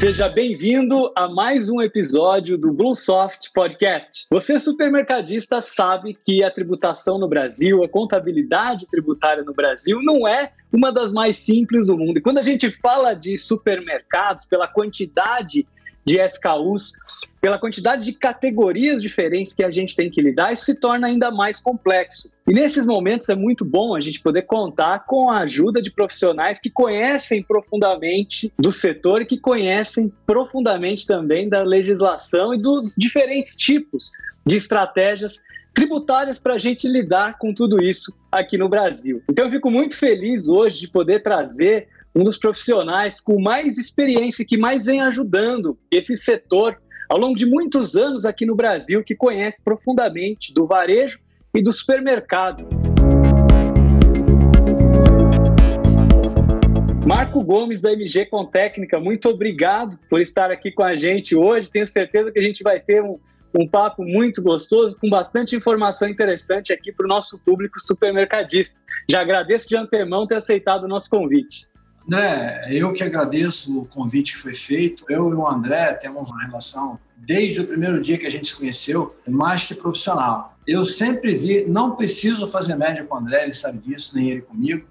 Seja bem-vindo a mais um episódio do Bluesoft Podcast. Você, supermercadista, sabe que a tributação no Brasil, a contabilidade tributária no Brasil, não é uma das mais simples do mundo. E quando a gente fala de supermercados, pela quantidade de SKUs, pela quantidade de categorias diferentes que a gente tem que lidar, isso se torna ainda mais complexo. E nesses momentos é muito bom a gente poder contar com a ajuda de profissionais que conhecem profundamente do setor e que conhecem profundamente também da legislação e dos diferentes tipos de estratégias tributárias para a gente lidar com tudo isso aqui no Brasil. Então eu fico muito feliz hoje de poder trazer um dos profissionais com mais experiência que mais vem ajudando esse setor ao longo de muitos anos aqui no Brasil, que conhece profundamente do varejo e do supermercado. Marco Gomes, da MG Com Técnica, muito obrigado por estar aqui com a gente hoje. Tenho certeza que a gente vai ter um, um papo muito gostoso, com bastante informação interessante aqui para o nosso público supermercadista. Já agradeço de antemão ter aceitado o nosso convite. André, eu que agradeço o convite que foi feito. Eu e o André temos uma relação desde o primeiro dia que a gente se conheceu, mais que profissional. Eu sempre vi, não preciso fazer média com o André, ele sabe disso, nem ele comigo.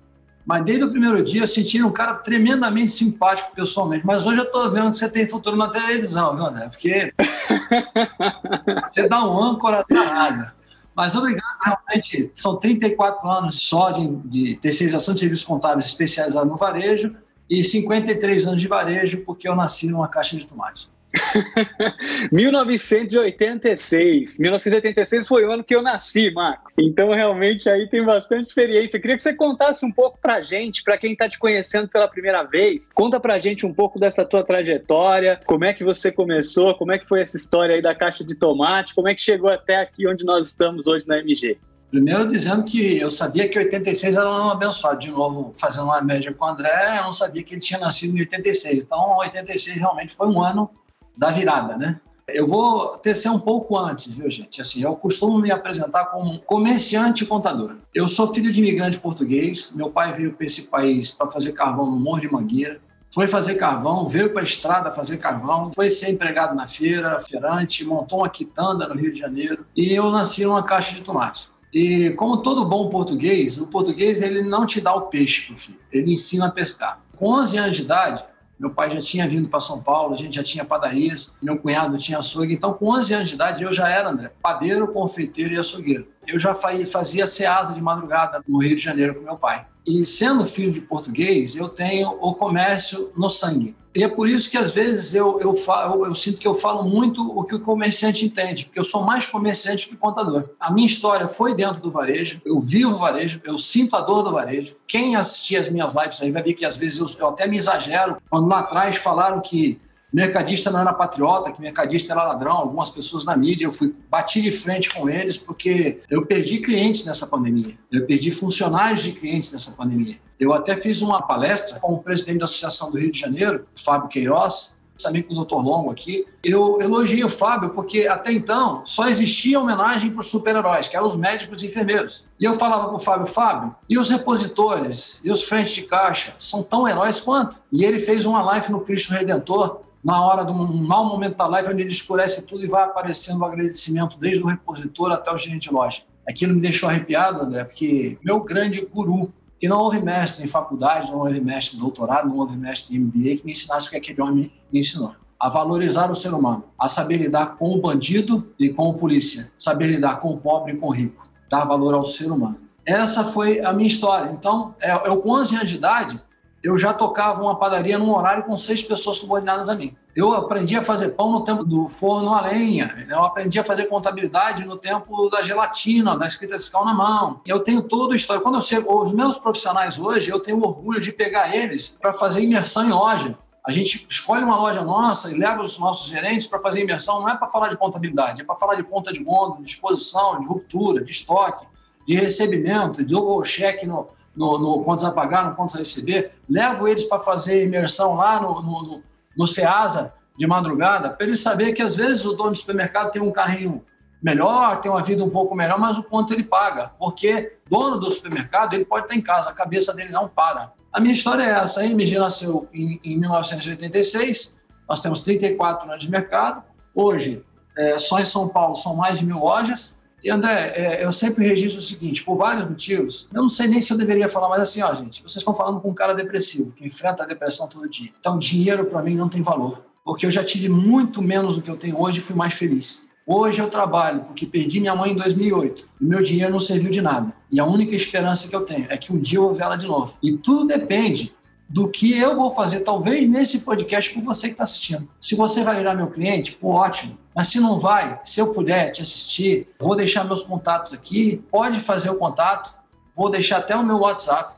Mas desde o primeiro dia eu senti um cara tremendamente simpático pessoalmente. Mas hoje eu estou vendo que você tem futuro na televisão, viu, André? Porque você dá um âncora danada. Mas obrigado, realmente, são 34 anos só de, de terceirização de serviços contábeis especializado no varejo e 53 anos de varejo, porque eu nasci numa caixa de tomates. 1986. 1986 foi o ano que eu nasci, Marco. Então, realmente, aí tem bastante experiência. queria que você contasse um pouco pra gente, para quem está te conhecendo pela primeira vez. Conta pra gente um pouco dessa tua trajetória, como é que você começou, como é que foi essa história aí da caixa de tomate, como é que chegou até aqui onde nós estamos hoje na MG. Primeiro dizendo que eu sabia que 86 era um ano abençoado. De novo, fazendo uma média com o André, eu não sabia que ele tinha nascido em 86. Então, 86 realmente foi um ano da virada, né? Eu vou tecer um pouco antes, viu, gente? Assim, eu costumo me apresentar como comerciante e contador. Eu sou filho de imigrante português. Meu pai veio para esse país para fazer carvão no Morro de Mangueira. Foi fazer carvão, veio para a estrada fazer carvão, foi ser empregado na feira, feirante, montou uma quitanda no Rio de Janeiro e eu nasci numa caixa de tomate. E como todo bom português, o português ele não te dá o peixe pro filho, ele ensina a pescar. Com 11 anos de idade, meu pai já tinha vindo para São Paulo, a gente já tinha padarias, meu cunhado tinha açougue. Então, com 11 anos de idade, eu já era, André, padeiro, confeiteiro e açougueiro. Eu já fazia ceasa de madrugada no Rio de Janeiro com meu pai. E sendo filho de português, eu tenho o comércio no sangue. E é por isso que às vezes eu, eu, falo, eu sinto que eu falo muito o que o comerciante entende, porque eu sou mais comerciante que contador. A minha história foi dentro do varejo, eu vivo o varejo, eu sinto a dor do varejo. Quem assistir as minhas lives aí vai ver que às vezes eu, eu até me exagero. Quando lá atrás falaram que mercadista não era patriota, que mercadista era ladrão. Algumas pessoas na mídia, eu fui bati de frente com eles porque eu perdi clientes nessa pandemia. Eu perdi funcionários de clientes nessa pandemia. Eu até fiz uma palestra com o presidente da Associação do Rio de Janeiro, Fábio Queiroz, também com o Dr. Longo aqui. Eu elogiei o Fábio porque até então só existia homenagem para os super-heróis, que eram os médicos e enfermeiros. E eu falava para o Fábio, Fábio, e os repositores, e os frentes de caixa, são tão heróis quanto? E ele fez uma live no Cristo Redentor, na hora de um mau momento da live, onde ele escurece tudo e vai aparecendo o agradecimento desde o repositor até o gerente de loja. Aquilo me deixou arrepiado, André, porque meu grande guru, que não houve mestre em faculdade, não houve mestre em doutorado, não houve mestre em MBA que me ensinasse o que aquele homem me ensinou. A valorizar o ser humano, a saber lidar com o bandido e com o polícia, saber lidar com o pobre e com o rico, dar valor ao ser humano. Essa foi a minha história. Então, é, eu com 11 anos de idade, eu já tocava uma padaria num horário com seis pessoas subordinadas a mim. Eu aprendi a fazer pão no tempo do forno a lenha. Eu aprendi a fazer contabilidade no tempo da gelatina, da escrita fiscal na mão. Eu tenho toda a história. Quando eu chego, os meus profissionais hoje, eu tenho orgulho de pegar eles para fazer imersão em loja. A gente escolhe uma loja nossa e leva os nossos gerentes para fazer imersão. Não é para falar de contabilidade, é para falar de ponta de gonda, de exposição, de ruptura, de estoque, de recebimento, de double check no, no, no a pagar, no contas a receber, levo eles para fazer imersão lá no, no, no, Ceasa de madrugada, para eles saber que às vezes o dono do supermercado tem um carrinho melhor, tem uma vida um pouco melhor, mas o quanto ele paga, porque dono do supermercado ele pode estar em casa, a cabeça dele não para. A minha história é essa, a MG nasceu em, em 1986, nós temos 34 anos de mercado. Hoje, é, só em São Paulo são mais de mil lojas. E André, é, eu sempre registro o seguinte, por vários motivos, eu não sei nem se eu deveria falar, mas assim, ó, gente, vocês estão falando com um cara depressivo, que enfrenta a depressão todo dia. Então, dinheiro para mim não tem valor, porque eu já tive muito menos do que eu tenho hoje e fui mais feliz. Hoje eu trabalho porque perdi minha mãe em 2008 e meu dinheiro não serviu de nada. E a única esperança que eu tenho é que um dia eu vou ver ela de novo. E tudo depende do que eu vou fazer, talvez nesse podcast com você que está assistindo. Se você vai virar meu cliente, pô, ótimo. Mas se não vai, se eu puder te assistir, vou deixar meus contatos aqui, pode fazer o contato, vou deixar até o meu WhatsApp,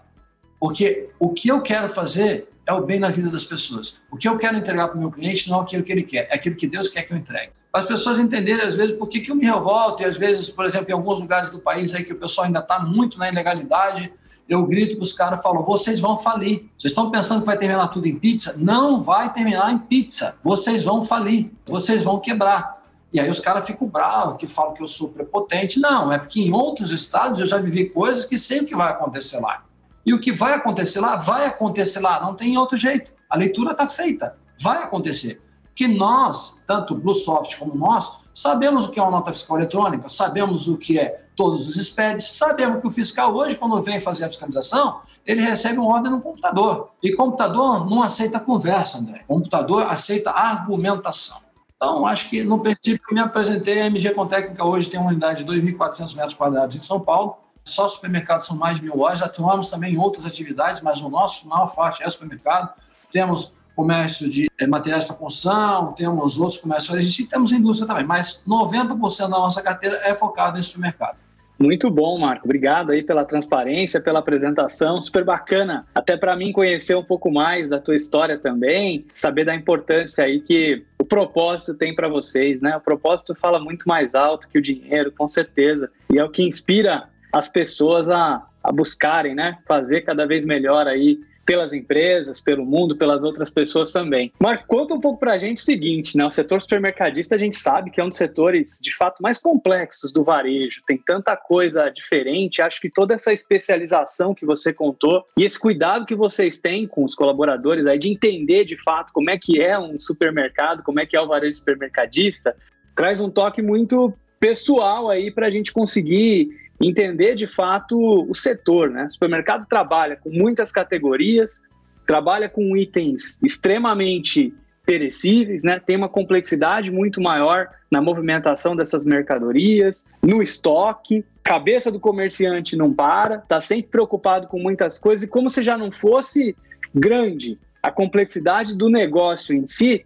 porque o que eu quero fazer é o bem na vida das pessoas. O que eu quero entregar para o meu cliente não é aquilo que ele quer, é aquilo que Deus quer que eu entregue. As pessoas entenderem, às vezes, por que, que eu me revolto, e às vezes, por exemplo, em alguns lugares do país aí que o pessoal ainda está muito na ilegalidade, eu grito para os caras falo: vocês vão falir. Vocês estão pensando que vai terminar tudo em pizza? Não vai terminar em pizza. Vocês vão falir, vocês vão quebrar. E aí os caras ficam bravos, que falam que eu sou prepotente. Não, é porque em outros estados eu já vivi coisas que sei o que vai acontecer lá. E o que vai acontecer lá, vai acontecer lá, não tem outro jeito. A leitura está feita, vai acontecer. Que nós, tanto o Bluesoft como nós, sabemos o que é uma nota fiscal eletrônica, sabemos o que é todos os SPEDs, sabemos que o fiscal hoje, quando vem fazer a fiscalização, ele recebe uma ordem no computador. E computador não aceita conversa, André. Computador aceita argumentação. Então, acho que no princípio me apresentei, a MG Contécnica hoje tem uma unidade de 2.400 metros quadrados em São Paulo, só supermercados são mais de mil lojas, atuamos também em outras atividades, mas o nosso maior forte é supermercado. Temos comércio de é, materiais para construção, temos outros comércios e temos indústria também, mas 90% da nossa carteira é focada em supermercado. Muito bom, Marco. Obrigado aí pela transparência, pela apresentação, super bacana. Até para mim conhecer um pouco mais da tua história também, saber da importância aí que o propósito tem para vocês, né? O propósito fala muito mais alto que o dinheiro, com certeza, e é o que inspira as pessoas a, a buscarem, né? Fazer cada vez melhor aí pelas empresas, pelo mundo, pelas outras pessoas também. Marco, conta um pouco para a gente o seguinte, né? O setor supermercadista a gente sabe que é um dos setores de fato mais complexos do varejo, tem tanta coisa diferente. Acho que toda essa especialização que você contou e esse cuidado que vocês têm com os colaboradores aí de entender de fato como é que é um supermercado, como é que é o varejo supermercadista, traz um toque muito pessoal aí para a gente conseguir entender de fato o setor. Né? O supermercado trabalha com muitas categorias, trabalha com itens extremamente perecíveis, né? tem uma complexidade muito maior na movimentação dessas mercadorias, no estoque. Cabeça do comerciante não para, está sempre preocupado com muitas coisas, e como se já não fosse grande a complexidade do negócio em si,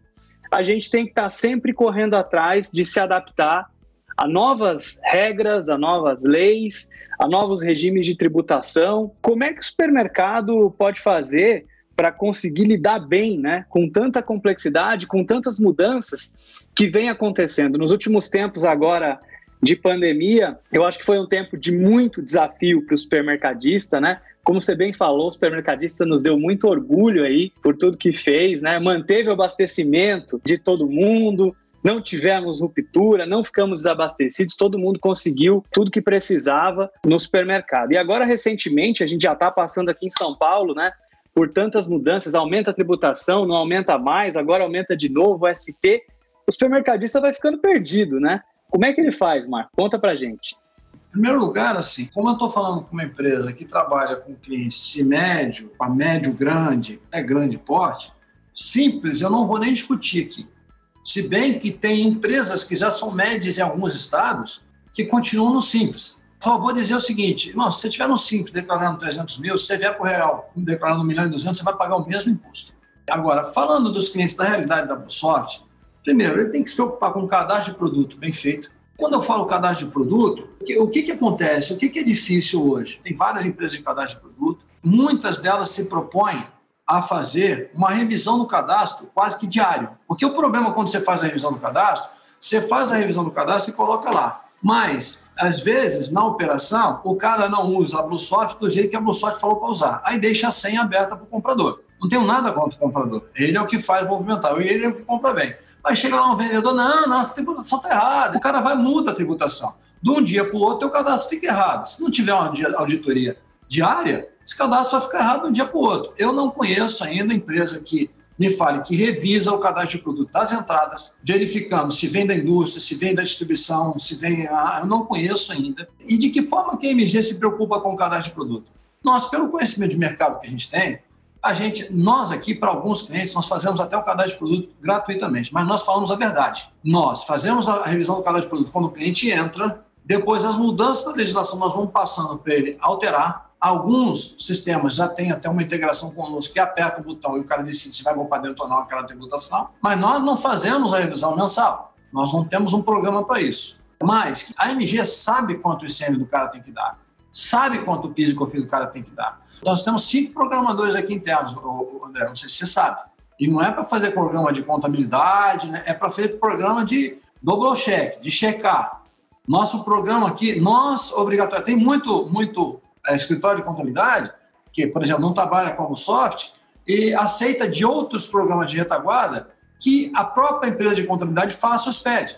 a gente tem que estar tá sempre correndo atrás de se adaptar a novas regras, a novas leis, a novos regimes de tributação. Como é que o supermercado pode fazer para conseguir lidar bem né, com tanta complexidade, com tantas mudanças que vem acontecendo? Nos últimos tempos, agora de pandemia, eu acho que foi um tempo de muito desafio para o supermercadista, né? Como você bem falou, o supermercadista nos deu muito orgulho aí por tudo que fez, né? Manteve o abastecimento de todo mundo, não tivemos ruptura, não ficamos desabastecidos, todo mundo conseguiu tudo que precisava no supermercado. E agora, recentemente, a gente já está passando aqui em São Paulo, né? Por tantas mudanças, aumenta a tributação, não aumenta mais, agora aumenta de novo o ST. O supermercadista vai ficando perdido, né? Como é que ele faz, Marco? Conta pra gente. Em primeiro lugar, assim, como eu estou falando com uma empresa que trabalha com clientes médio, a médio grande, é grande porte, simples, eu não vou nem discutir aqui. Se bem que tem empresas que já são médias em alguns estados que continuam no simples. Só vou dizer o seguinte, irmão, se você estiver no simples declarando 300 mil, se você vier para o real declarando 1 milhão e 200, você vai pagar o mesmo imposto. Agora, falando dos clientes da realidade da Busoft, primeiro, ele tem que se preocupar com o cadastro de produto bem feito. Quando eu falo cadastro de produto, o que, que acontece? O que, que é difícil hoje? Tem várias empresas de cadastro de produto, muitas delas se propõem a fazer uma revisão do cadastro quase que diário. Porque o problema quando você faz a revisão do cadastro, você faz a revisão do cadastro e coloca lá. Mas, às vezes, na operação, o cara não usa a Bluesoft do jeito que a Bluesoft falou para usar. Aí deixa a senha aberta para o comprador. Não tenho nada contra o comprador. Ele é o que faz movimentar, e ele é o que compra bem. Mas chega lá um vendedor, não, nossa tributação está errada. O cara vai muda a tributação. De um dia para o outro, o cadastro fica errado. Se não tiver uma auditoria diária, esse cadastro vai ficar errado de um dia para o outro. Eu não conheço ainda empresa que me fale que revisa o cadastro de produto das entradas, verificando se vem da indústria, se vem da distribuição, se vem. A... Eu não conheço ainda. E de que forma que a MG se preocupa com o cadastro de produto? Nós, pelo conhecimento de mercado que a gente tem, a gente, nós aqui, para alguns clientes, nós fazemos até o cadastro de produto gratuitamente, mas nós falamos a verdade. Nós fazemos a revisão do cadastro de produto quando o cliente entra, depois as mudanças da legislação nós vamos passando para ele alterar. Alguns sistemas já têm até uma integração conosco que aperta o botão e o cara decide se vai para dentro ou não aquela tributação, mas nós não fazemos a revisão mensal. Nós não temos um programa para isso. Mas a MG sabe quanto o ICM do cara tem que dar, sabe quanto o PIS e COFINS do cara tem que dar. Nós temos cinco programadores aqui internos, André, não sei se você sabe. E não é para fazer programa de contabilidade, né? é para fazer programa de double check, de checar. Nosso programa aqui, nós, obrigatório, tem muito, muito escritório de contabilidade que, por exemplo, não trabalha como soft e aceita de outros programas de retaguarda que a própria empresa de contabilidade faça os PED.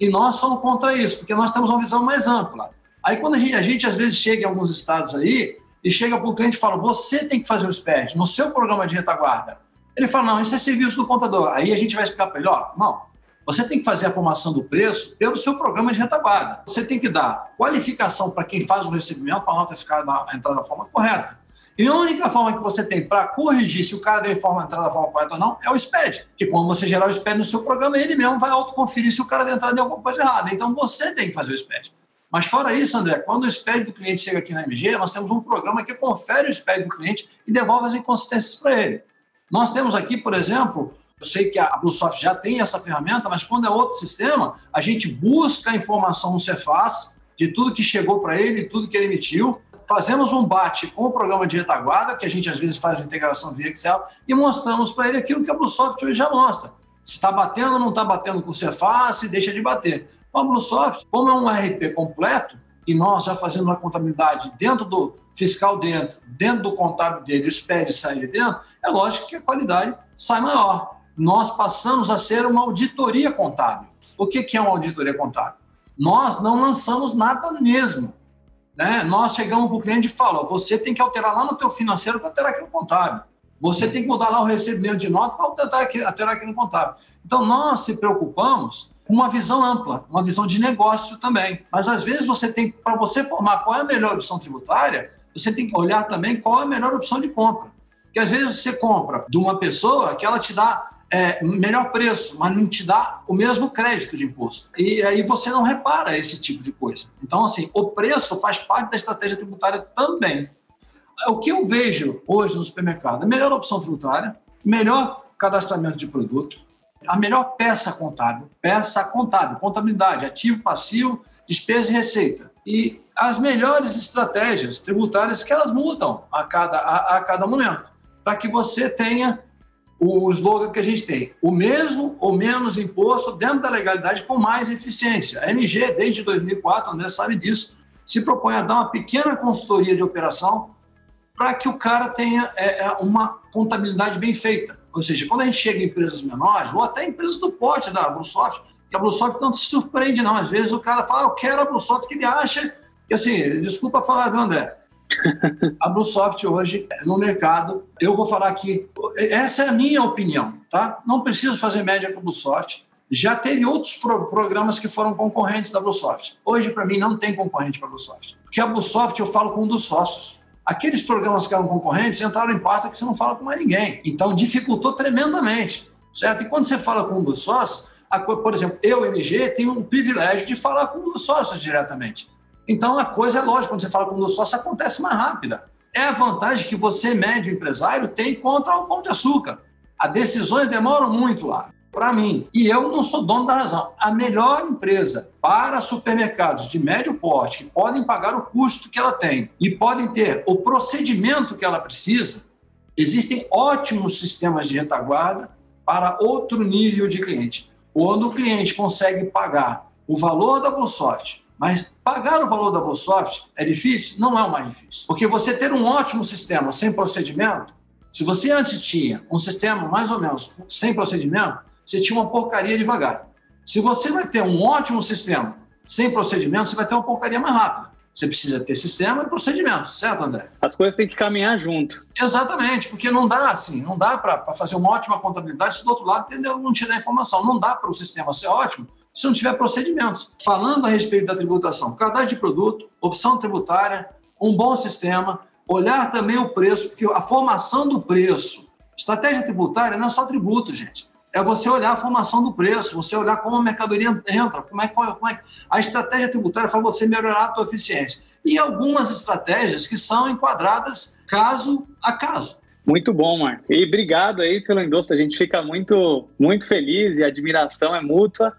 E nós somos contra isso, porque nós temos uma visão mais ampla. Aí, quando a gente, a gente às vezes chega em alguns estados aí e chega para o cliente e fala: você tem que fazer o SPED no seu programa de retaguarda. Ele fala: não, isso é serviço do contador. Aí a gente vai explicar para ele: ó, não, você tem que fazer a formação do preço pelo seu programa de retaguarda. Você tem que dar qualificação para quem faz o recebimento, para a nota ficar na, entrar da forma correta. E a única forma que você tem para corrigir se o cara deu forma entrar da forma correta ou não é o SPED. Que quando você gerar o SPED no seu programa, ele mesmo vai autoconferir se o cara deu entrada em alguma coisa errada. Então você tem que fazer o SPED. Mas fora isso, André, quando o SPED do cliente chega aqui na MG, nós temos um programa que confere o SPED do cliente e devolve as inconsistências para ele. Nós temos aqui, por exemplo, eu sei que a Bluesoft já tem essa ferramenta, mas quando é outro sistema, a gente busca a informação no Cefaz de tudo que chegou para ele, tudo que ele emitiu, fazemos um bate com o programa de retaguarda, que a gente às vezes faz uma integração via Excel, e mostramos para ele aquilo que a Bluesoft hoje já mostra. Se está batendo ou não está batendo com o Cefaz, se deixa de bater. O Microsoft, como é um RP completo, e nós já fazendo uma contabilidade dentro do fiscal dentro, dentro do contábil dele, os PEDs saírem dentro, é lógico que a qualidade sai maior. Nós passamos a ser uma auditoria contábil. O que é uma auditoria contábil? Nós não lançamos nada mesmo. Né? Nós chegamos para o cliente e falamos, você tem que alterar lá no teu financeiro para alterar aqui no contábil. Você tem que mudar lá o recebimento de nota para alterar aqui, alterar aqui no contábil. Então, nós se preocupamos com uma visão ampla, uma visão de negócio também. Mas às vezes você tem, para você formar qual é a melhor opção tributária, você tem que olhar também qual é a melhor opção de compra. Porque às vezes você compra de uma pessoa que ela te dá é, melhor preço, mas não te dá o mesmo crédito de imposto. E aí você não repara esse tipo de coisa. Então, assim, o preço faz parte da estratégia tributária também. O que eu vejo hoje no supermercado? A melhor opção tributária, melhor cadastramento de produto, a melhor peça contábil, peça contábil, contabilidade, ativo, passivo, despesa e receita. E as melhores estratégias tributárias que elas mudam a cada, a, a cada momento, para que você tenha o slogan que a gente tem, o mesmo ou menos imposto dentro da legalidade com mais eficiência. A MG, desde 2004, o André sabe disso, se propõe a dar uma pequena consultoria de operação para que o cara tenha é, é uma contabilidade bem feita. Ou seja, quando a gente chega em empresas menores, ou até empresas do pote da Bluesoft, que a Bluesoft não se surpreende, não. Às vezes o cara fala, ah, eu quero a Bluesoft, que ele acha que, assim, desculpa falar, viu, André? A Bluesoft hoje, no mercado, eu vou falar aqui, essa é a minha opinião, tá? Não preciso fazer média com a Bluesoft. Já teve outros pro programas que foram concorrentes da Bluesoft. Hoje, para mim, não tem concorrente para a Bluesoft. Porque a Bluesoft, eu falo com um dos sócios. Aqueles programas que eram concorrentes entraram em pasta que você não fala com mais ninguém. Então, dificultou tremendamente, certo? E quando você fala com um dos sócios, a, por exemplo, eu, MG, tenho o privilégio de falar com um dos sócios diretamente. Então, a coisa é lógica, quando você fala com um dos sócios, acontece mais rápida. É a vantagem que você, médio empresário, tem contra o pão de açúcar. As decisões demoram muito lá para mim. E eu não sou dono da razão. A melhor empresa para supermercados de médio porte que podem pagar o custo que ela tem e podem ter o procedimento que ela precisa, existem ótimos sistemas de retaguarda para outro nível de cliente. Quando o cliente consegue pagar o valor da Bluesoft, mas pagar o valor da Bluesoft é difícil? Não é o mais difícil. Porque você ter um ótimo sistema sem procedimento, se você antes tinha um sistema mais ou menos sem procedimento, você tinha uma porcaria devagar. Se você vai ter um ótimo sistema sem procedimento, você vai ter uma porcaria mais rápida. você precisa ter sistema e procedimentos, certo, André? As coisas têm que caminhar junto. Exatamente, porque não dá assim, não dá para fazer uma ótima contabilidade se do outro lado entendeu, não te dá informação. Não dá para o sistema ser ótimo se não tiver procedimentos. Falando a respeito da tributação, cadastro de produto, opção tributária, um bom sistema, olhar também o preço, porque a formação do preço, estratégia tributária não é só tributo, gente é você olhar a formação do preço, você olhar como a mercadoria entra, como é, como é a estratégia tributária para você melhorar a tua eficiência. E algumas estratégias que são enquadradas caso a caso. Muito bom, Marco. E obrigado aí pelo endosso. A gente fica muito, muito feliz e a admiração é mútua.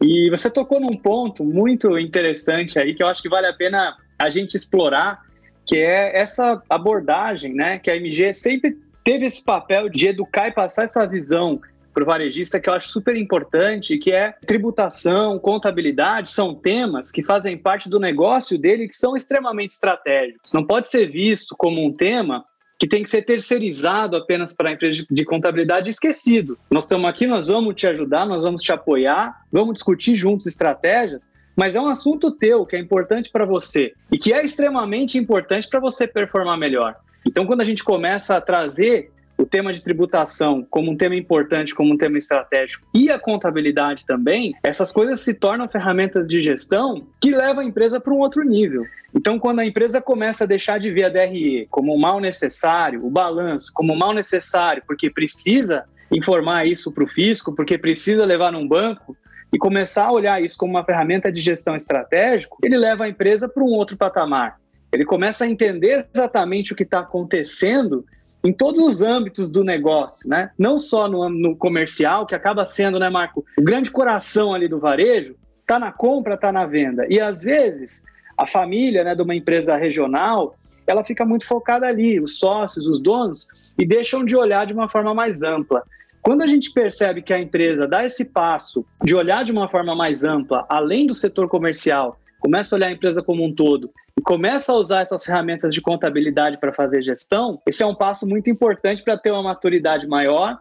E você tocou num ponto muito interessante aí que eu acho que vale a pena a gente explorar, que é essa abordagem, né? Que a MG sempre teve esse papel de educar e passar essa visão para o varejista que eu acho super importante, que é tributação, contabilidade, são temas que fazem parte do negócio dele que são extremamente estratégicos. Não pode ser visto como um tema que tem que ser terceirizado apenas para a empresa de contabilidade esquecido. Nós estamos aqui, nós vamos te ajudar, nós vamos te apoiar, vamos discutir juntos estratégias, mas é um assunto teu que é importante para você e que é extremamente importante para você performar melhor. Então, quando a gente começa a trazer o tema de tributação como um tema importante, como um tema estratégico e a contabilidade também, essas coisas se tornam ferramentas de gestão que levam a empresa para um outro nível. Então, quando a empresa começa a deixar de ver a DRE como um mal necessário, o balanço como um mal necessário, porque precisa informar isso para o fisco, porque precisa levar num banco, e começar a olhar isso como uma ferramenta de gestão estratégica, ele leva a empresa para um outro patamar. Ele começa a entender exatamente o que está acontecendo em todos os âmbitos do negócio, né? Não só no, no comercial, que acaba sendo, né, Marco, o grande coração ali do varejo, tá na compra, tá na venda. E às vezes a família, né, de uma empresa regional, ela fica muito focada ali, os sócios, os donos, e deixam de olhar de uma forma mais ampla. Quando a gente percebe que a empresa dá esse passo de olhar de uma forma mais ampla, além do setor comercial, começa a olhar a empresa como um todo começa a usar essas ferramentas de contabilidade para fazer gestão, esse é um passo muito importante para ter uma maturidade maior,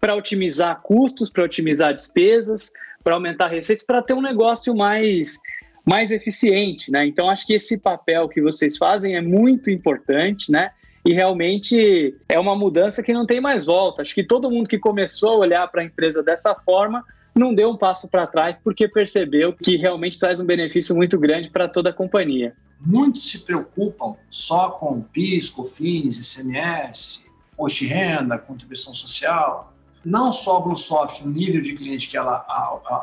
para otimizar custos, para otimizar despesas, para aumentar receitas, para ter um negócio mais mais eficiente, né? Então acho que esse papel que vocês fazem é muito importante, né? E realmente é uma mudança que não tem mais volta. Acho que todo mundo que começou a olhar para a empresa dessa forma não deu um passo para trás porque percebeu que realmente traz um benefício muito grande para toda a companhia. Muitos se preocupam só com PIS, COFINS, ICMS, imposto de renda, contribuição social. Não só a Bluesoft, o nível de cliente que ela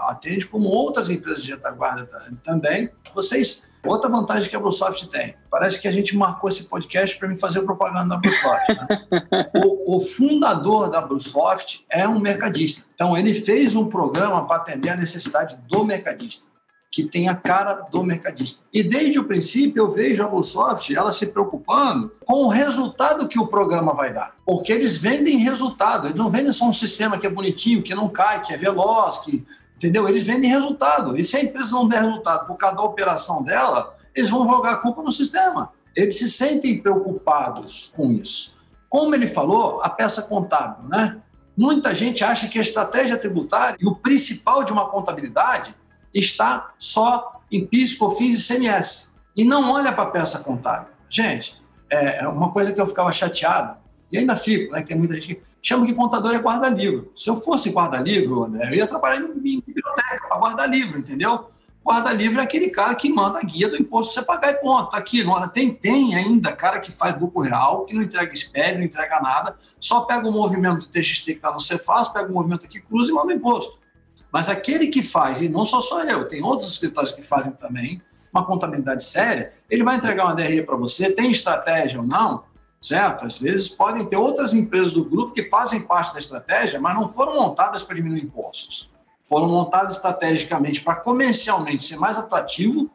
atende, como outras empresas de retaguarda também. Vocês Outra vantagem que a Bluesoft tem, parece que a gente marcou esse podcast para me fazer propaganda da Bluesoft. Né? o, o, fundador da Bluesoft é um mercadista. Então, ele fez um programa para atender a necessidade do mercadista, que tem a cara do mercadista. E desde o princípio eu vejo a Bluesoft ela se preocupando com o resultado que o programa vai dar. Porque eles vendem resultado, eles não vendem só um sistema que é bonitinho, que não cai, que é veloz, que Entendeu? Eles vendem resultado. E se a empresa não der resultado por cada operação dela, eles vão jogar a culpa no sistema. Eles se sentem preocupados com isso. Como ele falou, a peça contábil, né? Muita gente acha que a estratégia tributária e o principal de uma contabilidade está só em PIS, COFINS e CMS. E não olha para a peça contábil. Gente, é uma coisa que eu ficava chateado, e ainda fico, né? Que tem muita gente chama que contador é guarda-livro. Se eu fosse guarda-livro, André, eu ia trabalhar em biblioteca para guarda-livro, entendeu? Guarda-livro é aquele cara que manda a guia do imposto você pagar e ponto. Tá aqui, não, tem, tem ainda cara que faz lucro real, que não entrega SPED, não entrega nada, só pega o movimento do TXT que está no Cefaz, pega o movimento aqui, cruza e manda o imposto. Mas aquele que faz, e não sou só eu, tem outros escritórios que fazem também, uma contabilidade séria, ele vai entregar uma DRE para você, tem estratégia ou não, certo? Às vezes podem ter outras empresas do grupo que fazem parte da estratégia, mas não foram montadas para diminuir impostos. Foram montadas estrategicamente para comercialmente ser mais atrativo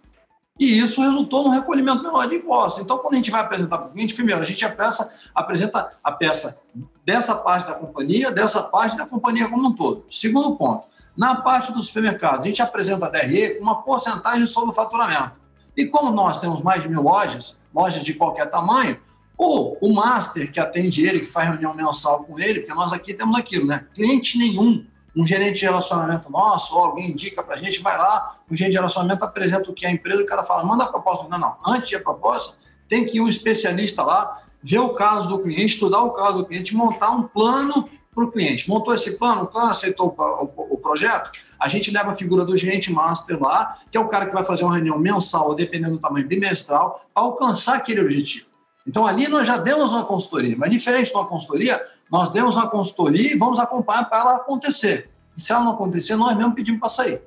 e isso resultou no recolhimento menor de impostos. Então, quando a gente vai apresentar para o cliente, primeiro, a gente apresenta, apresenta a peça dessa parte da companhia, dessa parte da companhia como um todo. Segundo ponto, na parte do supermercado, a gente apresenta a DRE com uma porcentagem sobre o faturamento. E como nós temos mais de mil lojas, lojas de qualquer tamanho, ou o master que atende ele, que faz reunião mensal com ele, porque nós aqui temos aquilo, né? Cliente nenhum um gerente de relacionamento nosso, ou alguém indica para a gente, vai lá, o gerente de relacionamento apresenta o que é a empresa, o cara fala, manda a proposta. Não, não, antes de a proposta, tem que ir um especialista lá, ver o caso do cliente, estudar o caso do cliente, montar um plano para o cliente. Montou esse plano, o plano aceitou o, projeto, a gente leva a figura do gerente master lá, que é o cara que vai fazer uma reunião mensal, dependendo do tamanho bimestral, para alcançar aquele objetivo. Então ali nós já demos uma consultoria, mas diferente de uma consultoria, nós demos uma consultoria e vamos acompanhar para ela acontecer. E se ela não acontecer, nós mesmo pedimos para sair.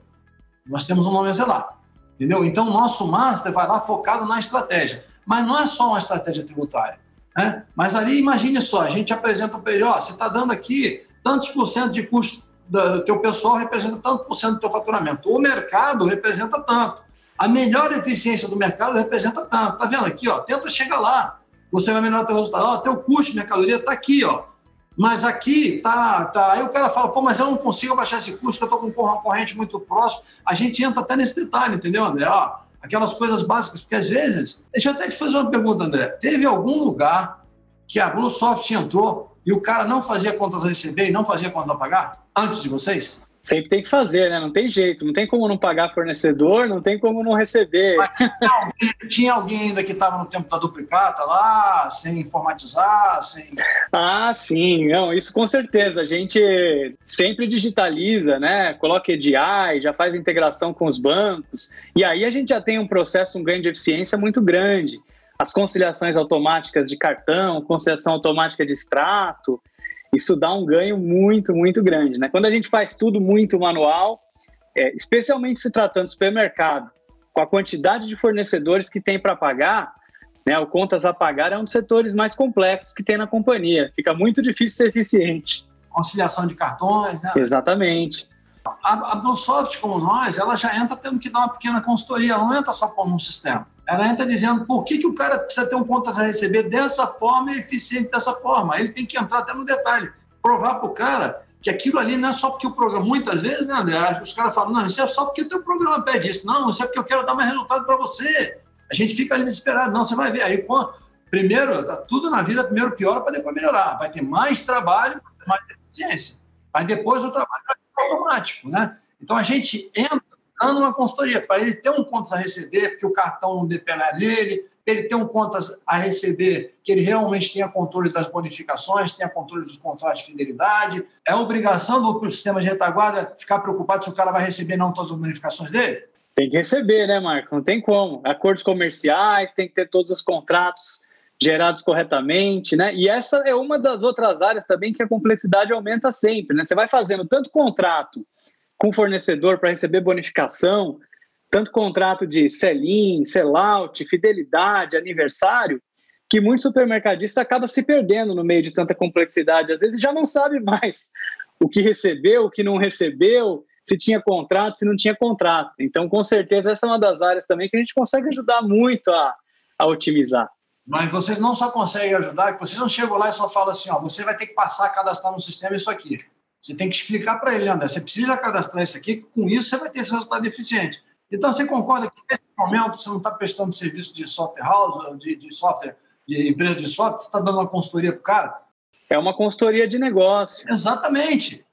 Nós temos um nome a zelar. Entendeu? Então o nosso master vai lá focado na estratégia. Mas não é só uma estratégia tributária. Né? Mas ali, imagine só, a gente apresenta para ele, ó, você está dando aqui tantos por cento de custo do teu pessoal representa tanto por cento do teu faturamento. O mercado representa tanto. A melhor eficiência do mercado representa tanto. Tá vendo aqui, ó? Tenta chegar lá. Você vai melhorar teu resultado. Ó, teu custo de mercadoria está aqui, ó. Mas aqui tá, tá. Aí o cara fala, pô, mas eu não consigo baixar esse custo, eu estou com um concorrente muito próximo. A gente entra até nesse detalhe, entendeu, André? Ó, aquelas coisas básicas, porque às vezes. Deixa eu até te fazer uma pergunta, André. Teve algum lugar que a Bluesoft entrou e o cara não fazia contas a receber e não fazia contas a pagar antes de vocês? Sempre tem que fazer, né? Não tem jeito, não tem como não pagar fornecedor, não tem como não receber. Mas tinha alguém, tinha alguém ainda que estava no tempo da duplicata lá, sem informatizar, sem. Ah, sim, não, isso com certeza. A gente sempre digitaliza, né? Coloca EDI, já faz integração com os bancos, e aí a gente já tem um processo, um ganho de eficiência muito grande as conciliações automáticas de cartão, conciliação automática de extrato, isso dá um ganho muito, muito grande. Né? Quando a gente faz tudo muito manual, é, especialmente se tratando de supermercado, com a quantidade de fornecedores que tem para pagar, né, o contas a pagar é um dos setores mais complexos que tem na companhia. Fica muito difícil ser eficiente. Conciliação de cartões, né? Exatamente. A, a Bluesoft, como nós, ela já entra tendo que dar uma pequena consultoria, ela não entra só por um sistema. Ela entra dizendo por que, que o cara precisa ter um contas a receber dessa forma e eficiente dessa forma. Ele tem que entrar até no detalhe, provar para o cara que aquilo ali não é só porque o programa, muitas vezes, né, André? Os caras falam, não, isso é só porque o teu programa pede isso. Não, isso é porque eu quero dar mais resultado para você. A gente fica ali desesperado. Não, você vai ver. Aí, primeiro, tá tudo na vida, primeiro piora para depois melhorar. Vai ter mais trabalho, mais eficiência. Mas depois o trabalho vai automático, né? Então a gente entra dando uma consultoria para ele ter um contas a receber, porque o cartão não depende dele, ele ter um contas a receber, que ele realmente tenha controle das bonificações, tenha controle dos contratos de fidelidade. É obrigação do sistema de retaguarda ficar preocupado se o cara vai receber não todas as bonificações dele? Tem que receber, né, Marco? Não tem como. Acordos comerciais, tem que ter todos os contratos gerados corretamente, né? E essa é uma das outras áreas também que a complexidade aumenta sempre, né? Você vai fazendo tanto contrato com fornecedor para receber bonificação, tanto contrato de sell-in, sell-out, fidelidade, aniversário, que muito supermercadista acaba se perdendo no meio de tanta complexidade. Às vezes já não sabe mais o que recebeu, o que não recebeu, se tinha contrato, se não tinha contrato. Então, com certeza, essa é uma das áreas também que a gente consegue ajudar muito a, a otimizar. Mas vocês não só conseguem ajudar, vocês não chegam lá e só falam assim, ó, você vai ter que passar a cadastrar no sistema isso aqui. Você tem que explicar para ele, André, você precisa cadastrar isso aqui, que com isso você vai ter esse resultado eficiente. Então, você concorda que nesse momento você não está prestando serviço de software house, de, de software, de empresa de software, você está dando uma consultoria para o cara? É uma consultoria de negócio. Exatamente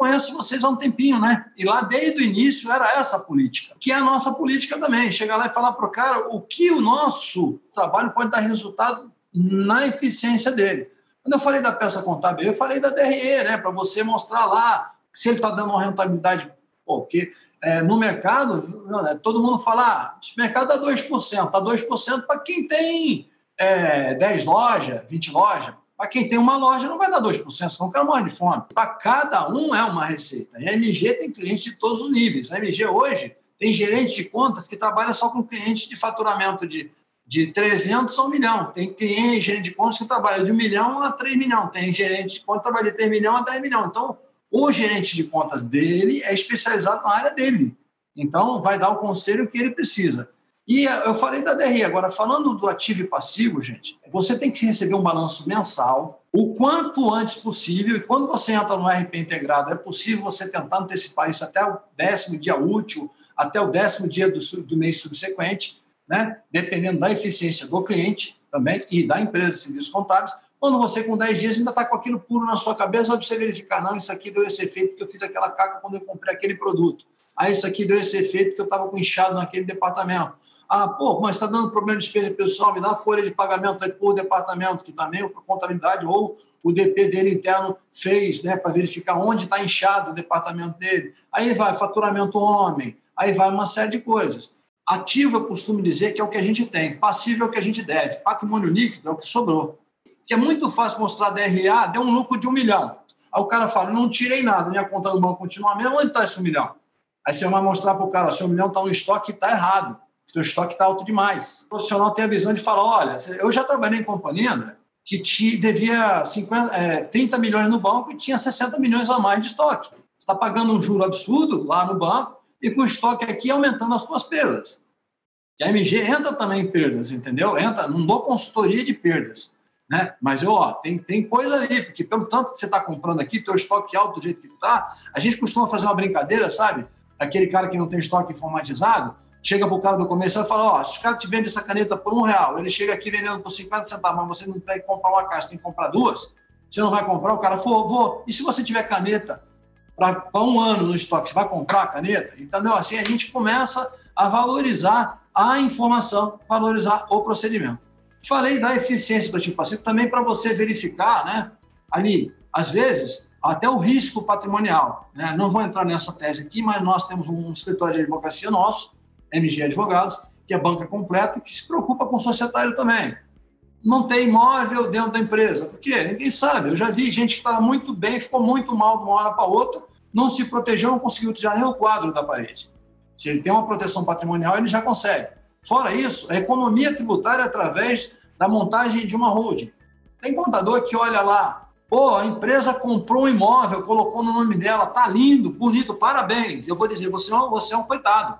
conheço vocês há um tempinho, né? E lá desde o início era essa a política, que é a nossa política também. Chegar lá e falar para o cara o que o nosso trabalho pode dar resultado na eficiência dele. Quando eu falei da peça contábil, eu falei da DRE, né? Para você mostrar lá se ele está dando uma rentabilidade, porque é, no mercado, né, todo mundo fala, ah, esse mercado dá 2%, dá 2% para quem tem é, 10 lojas, 20 lojas. Para quem tem uma loja, não vai dar 2%, senão o cara morre de fome. Para cada um é uma receita. E a MG tem clientes de todos os níveis. A MG hoje tem gerente de contas que trabalha só com clientes de faturamento de, de 300 a 1 milhão. Tem cliente, gerente de contas que trabalha de 1 milhão a 3 milhão. Tem gerente de contas que trabalha de 3 milhão a 10 milhão. Então, o gerente de contas dele é especializado na área dele. Então, vai dar o conselho que ele precisa. E eu falei da DRI, agora falando do ativo e passivo, gente, você tem que receber um balanço mensal o quanto antes possível, e quando você entra no RP integrado, é possível você tentar antecipar isso até o décimo dia útil, até o décimo dia do, do mês subsequente, né? dependendo da eficiência do cliente também e da empresa de serviços contábeis, Quando você, com 10 dias, ainda está com aquilo puro na sua cabeça, para você verificar, não, isso aqui deu esse efeito porque eu fiz aquela caca quando eu comprei aquele produto. Ah, isso aqui deu esse efeito porque eu estava com inchado naquele departamento. Ah, pô, mas está dando problema de despesa pessoal, me dá a folha de pagamento aí por departamento, que também a contabilidade ou o DP dele interno fez, né, para verificar onde está inchado o departamento dele. Aí vai faturamento homem, aí vai uma série de coisas. Ativo, eu costumo dizer que é o que a gente tem, passivo é o que a gente deve, patrimônio líquido é o que sobrou. Que é muito fácil mostrar DRA, deu um lucro de um milhão. Aí o cara fala, não tirei nada, minha conta no banco continua mesmo, onde está esse um milhão? Aí você vai mostrar para o cara, seu milhão está no estoque e está errado, seu estoque está alto demais. O profissional tem a visão de falar, olha, eu já trabalhei em companhia, André, que te devia 50, é, 30 milhões no banco e tinha 60 milhões a mais de estoque. Você está pagando um juro absurdo lá no banco e com o estoque aqui aumentando as suas perdas. E a MG entra também em perdas, entendeu? Entra, não dou consultoria de perdas. Né? Mas ó, tem, tem coisa ali, porque pelo tanto que você está comprando aqui, teu estoque alto do jeito que está, a gente costuma fazer uma brincadeira, sabe? Aquele cara que não tem estoque informatizado, chega para o cara do comercial e fala: Ó, se os caras te vendem essa caneta por um real, ele chega aqui vendendo por 50 centavos, mas você não tem que comprar uma caixa, tem que comprar duas, você não vai comprar? O cara falou: Vou. E se você tiver caneta para um ano no estoque, você vai comprar a caneta? Entendeu? Assim a gente começa a valorizar a informação, valorizar o procedimento. Falei da eficiência do tipo passivo também para você verificar, né? Ali, às vezes, até o risco patrimonial. Né? Não vou entrar nessa tese aqui, mas nós temos um escritório de advocacia nosso, MG Advogados, que é banca completa que se preocupa com o societário também. Não tem imóvel dentro da empresa. Por quê? Ninguém sabe. Eu já vi gente que estava muito bem, ficou muito mal de uma hora para outra, não se protegeu, não conseguiu tirar nem o quadro da parede. Se ele tem uma proteção patrimonial, ele já consegue. Fora isso, a economia tributária é através da montagem de uma holding. Tem contador que olha lá, pô, a empresa comprou um imóvel, colocou no nome dela, tá lindo, bonito, parabéns. Eu vou dizer, você, não, você é um coitado.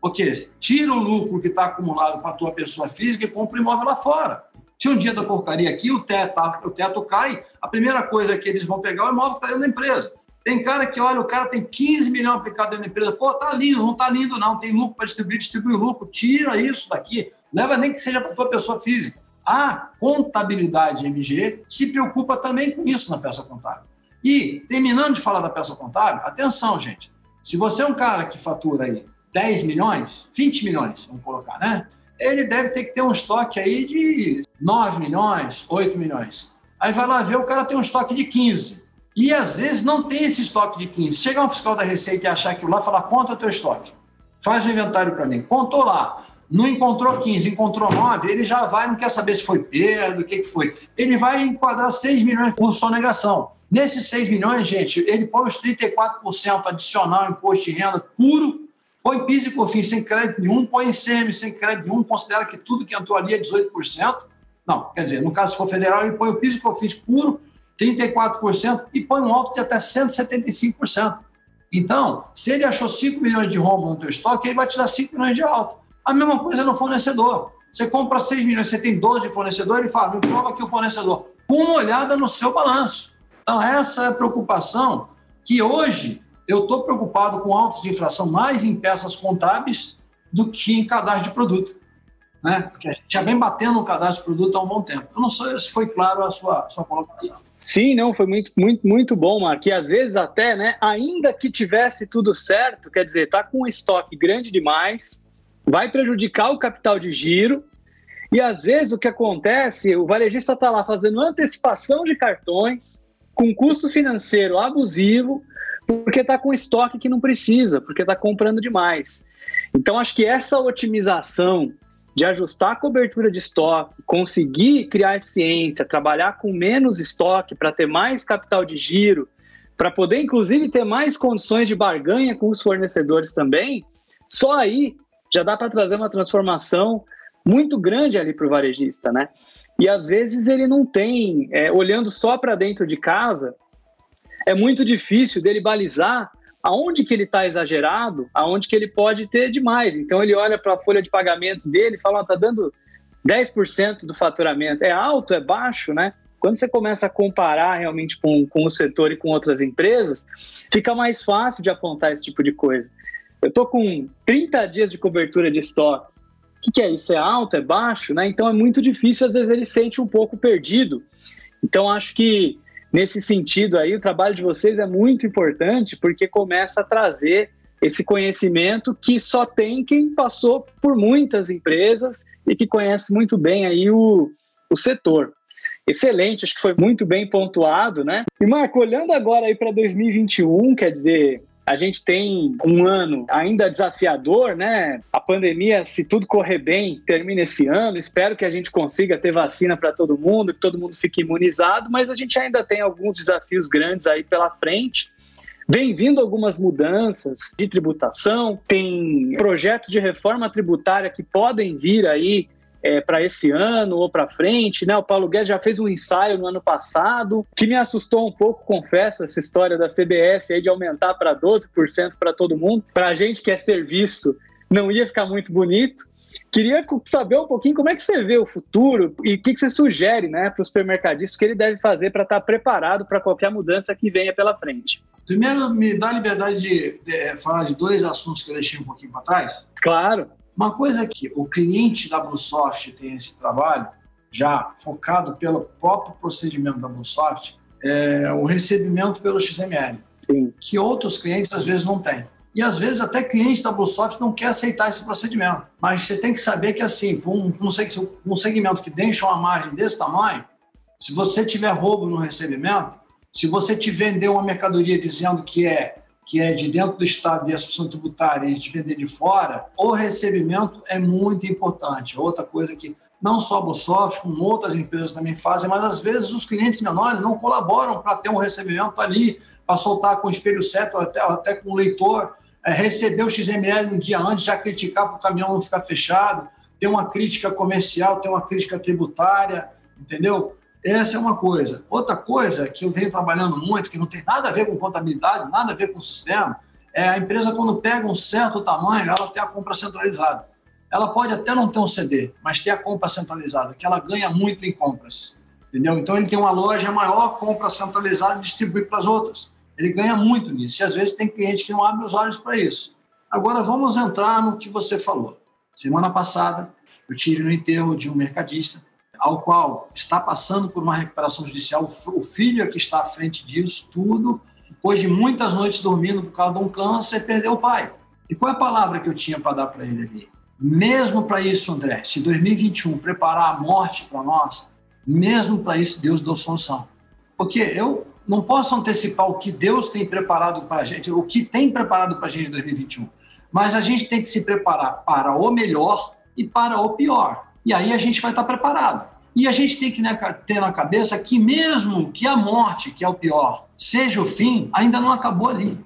Porque tira o lucro que está acumulado para a tua pessoa física e compra o imóvel lá fora. Se um dia da porcaria aqui, o teto, o teto cai, a primeira coisa que eles vão pegar é o imóvel que está dentro da empresa. Tem cara que olha, o cara tem 15 milhões aplicado dentro da empresa. Pô, tá lindo, não tá lindo, não. Tem lucro para distribuir, distribui lucro. Tira isso daqui. Leva nem que seja para tua pessoa física. A contabilidade MG se preocupa também com isso na peça contábil. E, terminando de falar da peça contábil, atenção, gente. Se você é um cara que fatura aí 10 milhões, 20 milhões, vamos colocar, né? Ele deve ter que ter um estoque aí de 9 milhões, 8 milhões. Aí vai lá ver, o cara tem um estoque de 15. E às vezes não tem esse estoque de 15. Chega um fiscal da Receita e achar aquilo lá, falar, conta o teu estoque. Faz o inventário para mim. Contou lá. Não encontrou 15, encontrou 9, ele já vai, não quer saber se foi perda, o que, que foi. Ele vai enquadrar 6 milhões por sonegação. Nesses 6 milhões, gente, ele põe os 34% adicional imposto de renda puro Põe PIS e COFINS sem crédito nenhum, põe ICM sem crédito nenhum, considera que tudo que entrou ali é 18%. Não, quer dizer, no caso se for federal, ele põe o PIS e COFINS puro, 34%, e põe um alto de até 175%. Então, se ele achou 5 milhões de rombo no teu estoque, ele vai te dar 5 milhões de alto. A mesma coisa no fornecedor. Você compra 6 milhões, você tem 12 de fornecedor, ele fala, me prova aqui o fornecedor. Com uma olhada no seu balanço. Então, essa é a preocupação que hoje eu estou preocupado com autos de infração mais em peças contábeis do que em cadastro de produto. Né? Porque a gente já vem batendo no cadastro de produto há um bom tempo. Eu não sei se foi claro a sua, sua colocação. Sim, não, foi muito, muito, muito bom, Mark. E às vezes até, né, ainda que tivesse tudo certo, quer dizer, tá com um estoque grande demais, vai prejudicar o capital de giro. E às vezes o que acontece, o varejista está lá fazendo antecipação de cartões com custo financeiro abusivo, porque está com estoque que não precisa, porque está comprando demais. Então, acho que essa otimização de ajustar a cobertura de estoque, conseguir criar eficiência, trabalhar com menos estoque para ter mais capital de giro, para poder, inclusive, ter mais condições de barganha com os fornecedores também, só aí já dá para trazer uma transformação muito grande ali para o varejista, né? E às vezes ele não tem, é, olhando só para dentro de casa, é muito difícil dele balizar aonde que ele está exagerado, aonde que ele pode ter demais. Então ele olha para a folha de pagamentos dele e fala, está dando 10% do faturamento. É alto, é baixo, né? Quando você começa a comparar realmente com, com o setor e com outras empresas, fica mais fácil de apontar esse tipo de coisa. Eu estou com 30 dias de cobertura de estoque. O que, que é isso? É alto? É baixo? Né? Então é muito difícil, às vezes ele sente um pouco perdido. Então, acho que nesse sentido aí, o trabalho de vocês é muito importante porque começa a trazer esse conhecimento que só tem quem passou por muitas empresas e que conhece muito bem aí o, o setor. Excelente, acho que foi muito bem pontuado, né? E Marco, olhando agora aí para 2021, quer dizer, a gente tem um ano ainda desafiador, né? A pandemia, se tudo correr bem, termina esse ano. Espero que a gente consiga ter vacina para todo mundo, que todo mundo fique imunizado, mas a gente ainda tem alguns desafios grandes aí pela frente. Vem vindo algumas mudanças de tributação, tem projetos de reforma tributária que podem vir aí é, para esse ano ou para frente, né? O Paulo Guedes já fez um ensaio no ano passado, que me assustou um pouco, confesso, essa história da CBS aí de aumentar para 12% para todo mundo. Para a gente que é serviço, não ia ficar muito bonito. Queria saber um pouquinho como é que você vê o futuro e o que, que você sugere né, para os supermercadistas que ele deve fazer para estar tá preparado para qualquer mudança que venha pela frente. Primeiro, me dá a liberdade de, de, falar de dois assuntos que eu deixei um pouquinho para trás. Claro. Uma coisa é que o cliente da Bluesoft tem esse trabalho, já focado pelo próprio procedimento da Bluesoft, é o recebimento pelo XML, Sim. que outros clientes às vezes não têm. E às vezes até cliente da Bluesoft não quer aceitar esse procedimento. Mas você tem que saber que assim, um, um segmento que deixa uma margem desse tamanho, se você tiver roubo no recebimento, se você te vender uma mercadoria dizendo que é que é de dentro do Estado de associação tributária e de vender de fora, o recebimento é muito importante. Outra coisa que não só a Busoft, como outras empresas também fazem, mas às vezes os clientes menores não colaboram para ter um recebimento ali, para soltar com o espelho certo, até, até com o leitor, é, receber o XML no dia antes, já criticar para o caminhão não ficar fechado, ter uma crítica comercial, ter uma crítica tributária, entendeu? Essa é uma coisa. Outra coisa que eu venho trabalhando muito, que não tem nada a ver com contabilidade, nada a ver com sistema, é a empresa, quando pega um certo tamanho, ela tem a compra centralizada. Ela pode até não ter um CD, mas ter a compra centralizada, que ela ganha muito em compras. Entendeu? Então, ele tem uma loja maior, compra centralizada e distribui para as outras. Ele ganha muito nisso. E às vezes tem cliente que não abre os olhos para isso. Agora, vamos entrar no que você falou. Semana passada, eu tive no enterro de um mercadista ao qual está passando por uma recuperação judicial, o filho é que está à frente disso tudo, depois de muitas noites dormindo por causa de um câncer, perdeu o pai. E qual é a palavra que eu tinha para dar para ele ali? Mesmo para isso, André, se 2021 preparar a morte para nós, mesmo para isso Deus deu solução. Porque eu não posso antecipar o que Deus tem preparado para a gente, o que tem preparado para a gente em 2021. Mas a gente tem que se preparar para o melhor e para o pior. E aí a gente vai estar preparado. E a gente tem que né, ter na cabeça que, mesmo que a morte, que é o pior, seja o fim, ainda não acabou ali.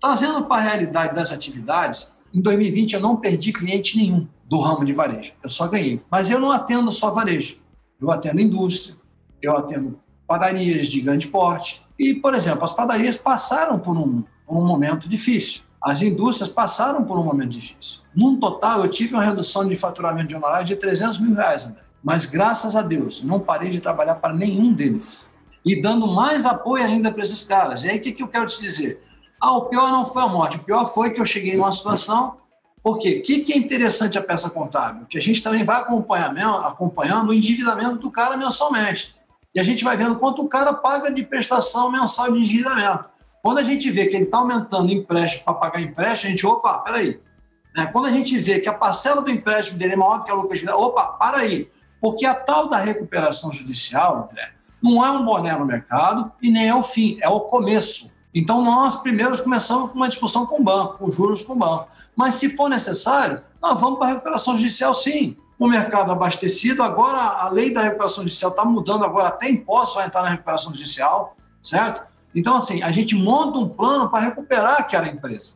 Trazendo para a realidade das atividades, em 2020 eu não perdi cliente nenhum do ramo de varejo, eu só ganhei. Mas eu não atendo só varejo, eu atendo indústria, eu atendo padarias de grande porte. E, por exemplo, as padarias passaram por um, por um momento difícil. As indústrias passaram por um momento difícil. Num total, eu tive uma redução de faturamento de honorários de 300 mil reais, André. Mas graças a Deus, não parei de trabalhar para nenhum deles. E dando mais apoio ainda para esses caras. E aí o que, que eu quero te dizer? Ah, o pior não foi a morte, o pior foi que eu cheguei numa situação. Por quê? O que, que é interessante a peça contábil? Que a gente também vai acompanhando o endividamento do cara mensalmente. E a gente vai vendo quanto o cara paga de prestação mensal de endividamento. Quando a gente vê que ele está aumentando empréstimo para pagar empréstimo, a gente, opa, peraí. Né? Quando a gente vê que a parcela do empréstimo dele é maior do que a lucro opa, para aí. Porque a tal da recuperação judicial, André, não é um boné no mercado e nem é o fim, é o começo. Então, nós primeiros começamos com uma discussão com o banco, com juros com o banco. Mas, se for necessário, nós vamos para a recuperação judicial, sim. O mercado abastecido, agora a lei da recuperação judicial está mudando, agora até imposto vai entrar na recuperação judicial, certo? Então, assim, a gente monta um plano para recuperar aquela empresa.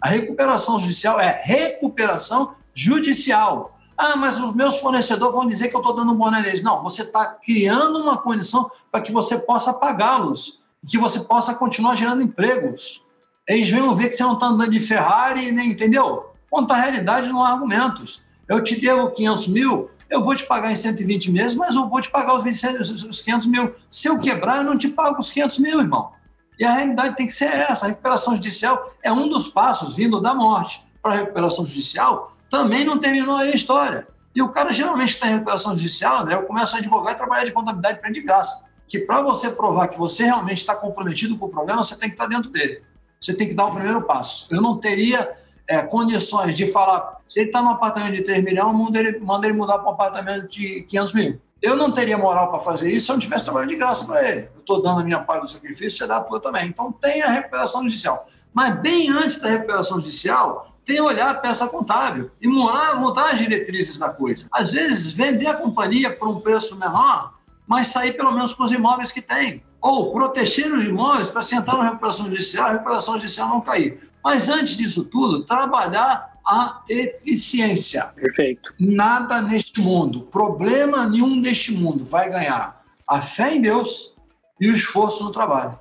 A recuperação judicial é recuperação judicial. Ah, mas os meus fornecedores vão dizer que eu estou dando um boné neles. Não, você está criando uma condição para que você possa pagá-los, que você possa continuar gerando empregos. Eles vêm ver que você não está andando de Ferrari, nem entendeu? Conta a realidade, não há argumentos. Eu te devo 500 mil, eu vou te pagar em 120 meses, mas eu vou te pagar os, 20, os 500 mil. Se eu quebrar, eu não te pago os 500 mil, irmão. E a realidade tem que ser essa. A recuperação judicial é um dos passos vindo da morte para a recuperação judicial também não terminou aí a história. E o cara geralmente está em recuperação judicial, André, eu começo a advogar e trabalhar de contabilidade para de graça. que para você provar que você realmente está comprometido com o problema, você tem que estar tá dentro dele. Você tem que dar o primeiro passo. Eu não teria é, condições de falar, se ele está num apartamento de 3 milhões, manda ele, manda ele mudar para um apartamento de 500 mil. Eu não teria moral para fazer isso se eu não tivesse trabalho de graça para ele. Eu estou dando a minha parte do sacrifício, você dá a tua também. Então tem a recuperação judicial. Mas bem antes da recuperação judicial, tem que olhar a peça contábil e mudar, mudar as diretrizes da coisa. Às vezes, vender a companhia por um preço menor, mas sair pelo menos com os imóveis que tem. Ou proteger os imóveis para se entrar na recuperação judicial, a recuperação judicial não cair. Mas antes disso tudo, trabalhar a eficiência. Perfeito. Nada neste mundo, problema nenhum neste mundo vai ganhar a fé em Deus e o esforço no trabalho.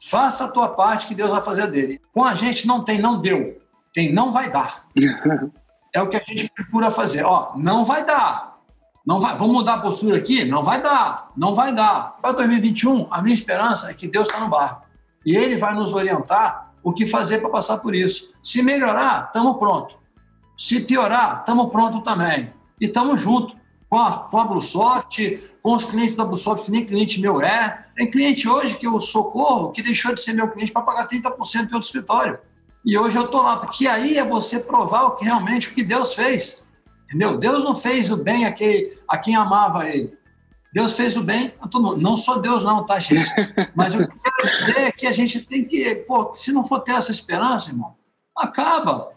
Faça a tua parte que Deus vai fazer dele. Com a gente não tem não deu, tem não vai dar. é o que a gente procura fazer. Ó, não vai dar. Não vai, vamos mudar a postura aqui? Não vai dar, não vai dar. Para 2021, a minha esperança é que Deus está no barco. E Ele vai nos orientar o que fazer para passar por isso. Se melhorar, estamos pronto. Se piorar, estamos pronto também. E estamos juntos com a, com a Bluesoft, com os clientes da Bluesoft, que nem cliente meu é. Tem cliente hoje que eu socorro que deixou de ser meu cliente para pagar 30% em outro escritório. E hoje eu estou lá, porque aí é você provar o que realmente o que Deus fez. Entendeu? Deus não fez o bem a quem, a quem amava ele. Deus fez o bem a todo mundo. Não sou Deus, não, tá, gente? Mas o que eu quero dizer é que a gente tem que, pô, se não for ter essa esperança, irmão, acaba.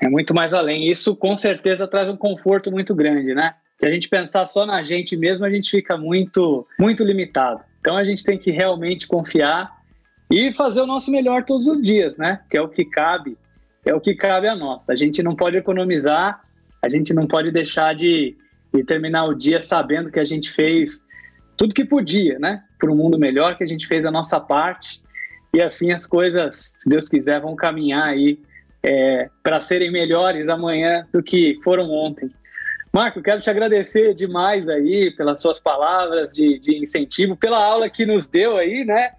É muito mais além. Isso com certeza traz um conforto muito grande, né? Se a gente pensar só na gente mesmo, a gente fica muito, muito limitado. Então a gente tem que realmente confiar e fazer o nosso melhor todos os dias, né? Que é o que cabe, é o que cabe a nós. A gente não pode economizar, a gente não pode deixar de, de terminar o dia sabendo que a gente fez tudo que podia, né? Para um mundo melhor, que a gente fez a nossa parte e assim as coisas, se Deus quiser, vão caminhar aí é, para serem melhores amanhã do que foram ontem. Marco, quero te agradecer demais aí pelas suas palavras de, de incentivo, pela aula que nos deu aí, né?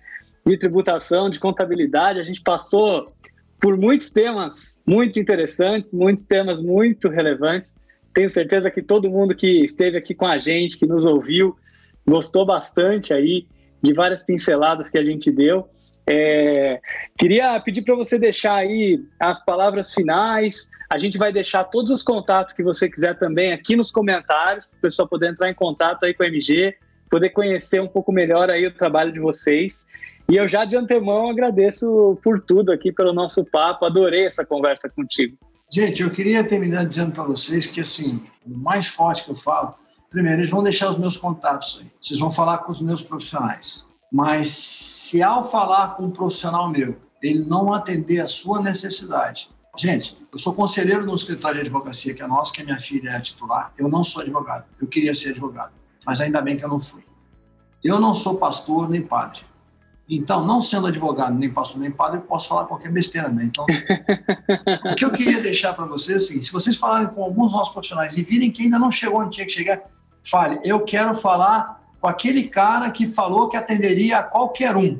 De tributação, de contabilidade. A gente passou por muitos temas muito interessantes, muitos temas muito relevantes. Tenho certeza que todo mundo que esteve aqui com a gente, que nos ouviu, gostou bastante aí de várias pinceladas que a gente deu. É, queria pedir para você deixar aí as palavras finais. A gente vai deixar todos os contatos que você quiser também aqui nos comentários, para o pessoal poder entrar em contato aí com a MG, poder conhecer um pouco melhor aí o trabalho de vocês. E eu já de antemão agradeço por tudo aqui, pelo nosso papo. Adorei essa conversa contigo. Gente, eu queria terminar dizendo para vocês que, assim, o mais forte que eu falo, primeiro, eles vão deixar os meus contatos aí. Vocês vão falar com os meus profissionais. Mas se ao falar com um profissional meu, ele não atender a sua necessidade. Gente, eu sou conselheiro no escritório de advocacia que é nosso, que a minha filha é titular. Eu não sou advogado. Eu queria ser advogado, mas ainda bem que eu não fui. Eu não sou pastor nem padre. Então, não sendo advogado, nem pastor, nem padre, eu posso falar qualquer besteira, né? Então, o que eu queria deixar para vocês é o seguinte: se vocês falarem com alguns nossos profissionais e virem que ainda não chegou onde tinha que chegar, fale, eu quero falar com aquele cara que falou que atenderia a qualquer um.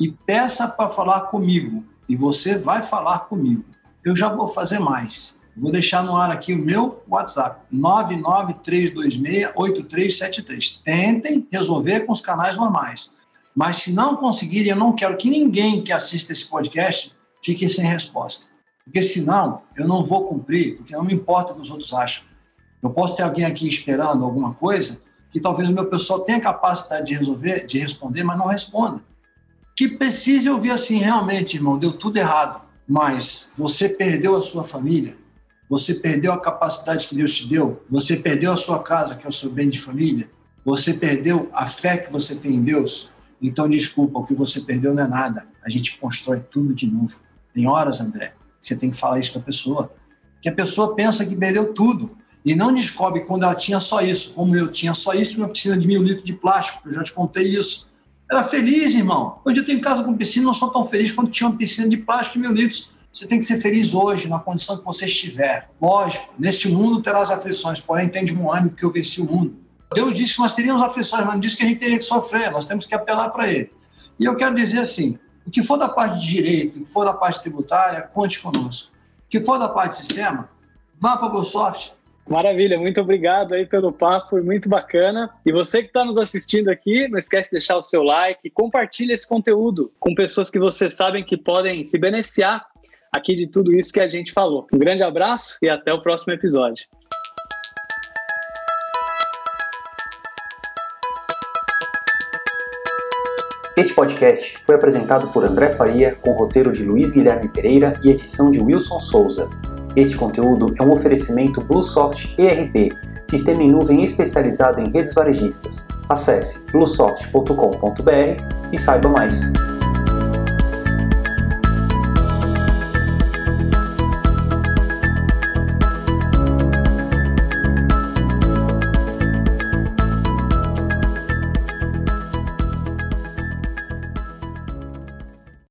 E peça para falar comigo. E você vai falar comigo. Eu já vou fazer mais. Vou deixar no ar aqui o meu WhatsApp, 993268373. Tentem resolver com os canais normais. Mas se não conseguirem, eu não quero que ninguém que assista esse podcast fique sem resposta. Porque senão eu não vou cumprir, porque não me importa o que os outros acham. Eu posso ter alguém aqui esperando alguma coisa que talvez o meu pessoal tenha capacidade de resolver, de responder, mas não responda. Que precise ouvir assim, realmente, irmão, deu tudo errado, mas você perdeu a sua família, você perdeu a capacidade que Deus te deu, você perdeu a sua casa, que é o seu bem de família, você perdeu a fé que você tem em Deus, então, desculpa, o que você perdeu não é nada. A gente constrói tudo de novo. Tem horas, André, que você tem que falar isso para a pessoa. Que a pessoa pensa que perdeu tudo e não descobre quando ela tinha só isso, como eu tinha só isso uma piscina de mil litros de plástico, eu já te contei isso. Era feliz, irmão. Hoje eu tenho casa com piscina, não sou tão feliz quando tinha uma piscina de plástico de mil litros. Você tem que ser feliz hoje, na condição que você estiver. Lógico, neste mundo terás aflições, porém tem um ânimo que eu venci o mundo. Deus disse que nós teríamos aflições, mas não disse que a gente teria que sofrer, nós temos que apelar para Ele. E eu quero dizer assim: o que for da parte de direito, o que for da parte tributária, conte conosco. O que for da parte de sistema, vá para o Microsoft, Maravilha, muito obrigado aí pelo papo, foi muito bacana. E você que está nos assistindo aqui, não esquece de deixar o seu like, compartilhe esse conteúdo com pessoas que você sabem que podem se beneficiar aqui de tudo isso que a gente falou. Um grande abraço e até o próximo episódio. Este podcast foi apresentado por André Faria, com roteiro de Luiz Guilherme Pereira e edição de Wilson Souza. Este conteúdo é um oferecimento Bluesoft ERP, sistema em nuvem especializado em redes varejistas. Acesse bluesoft.com.br e saiba mais.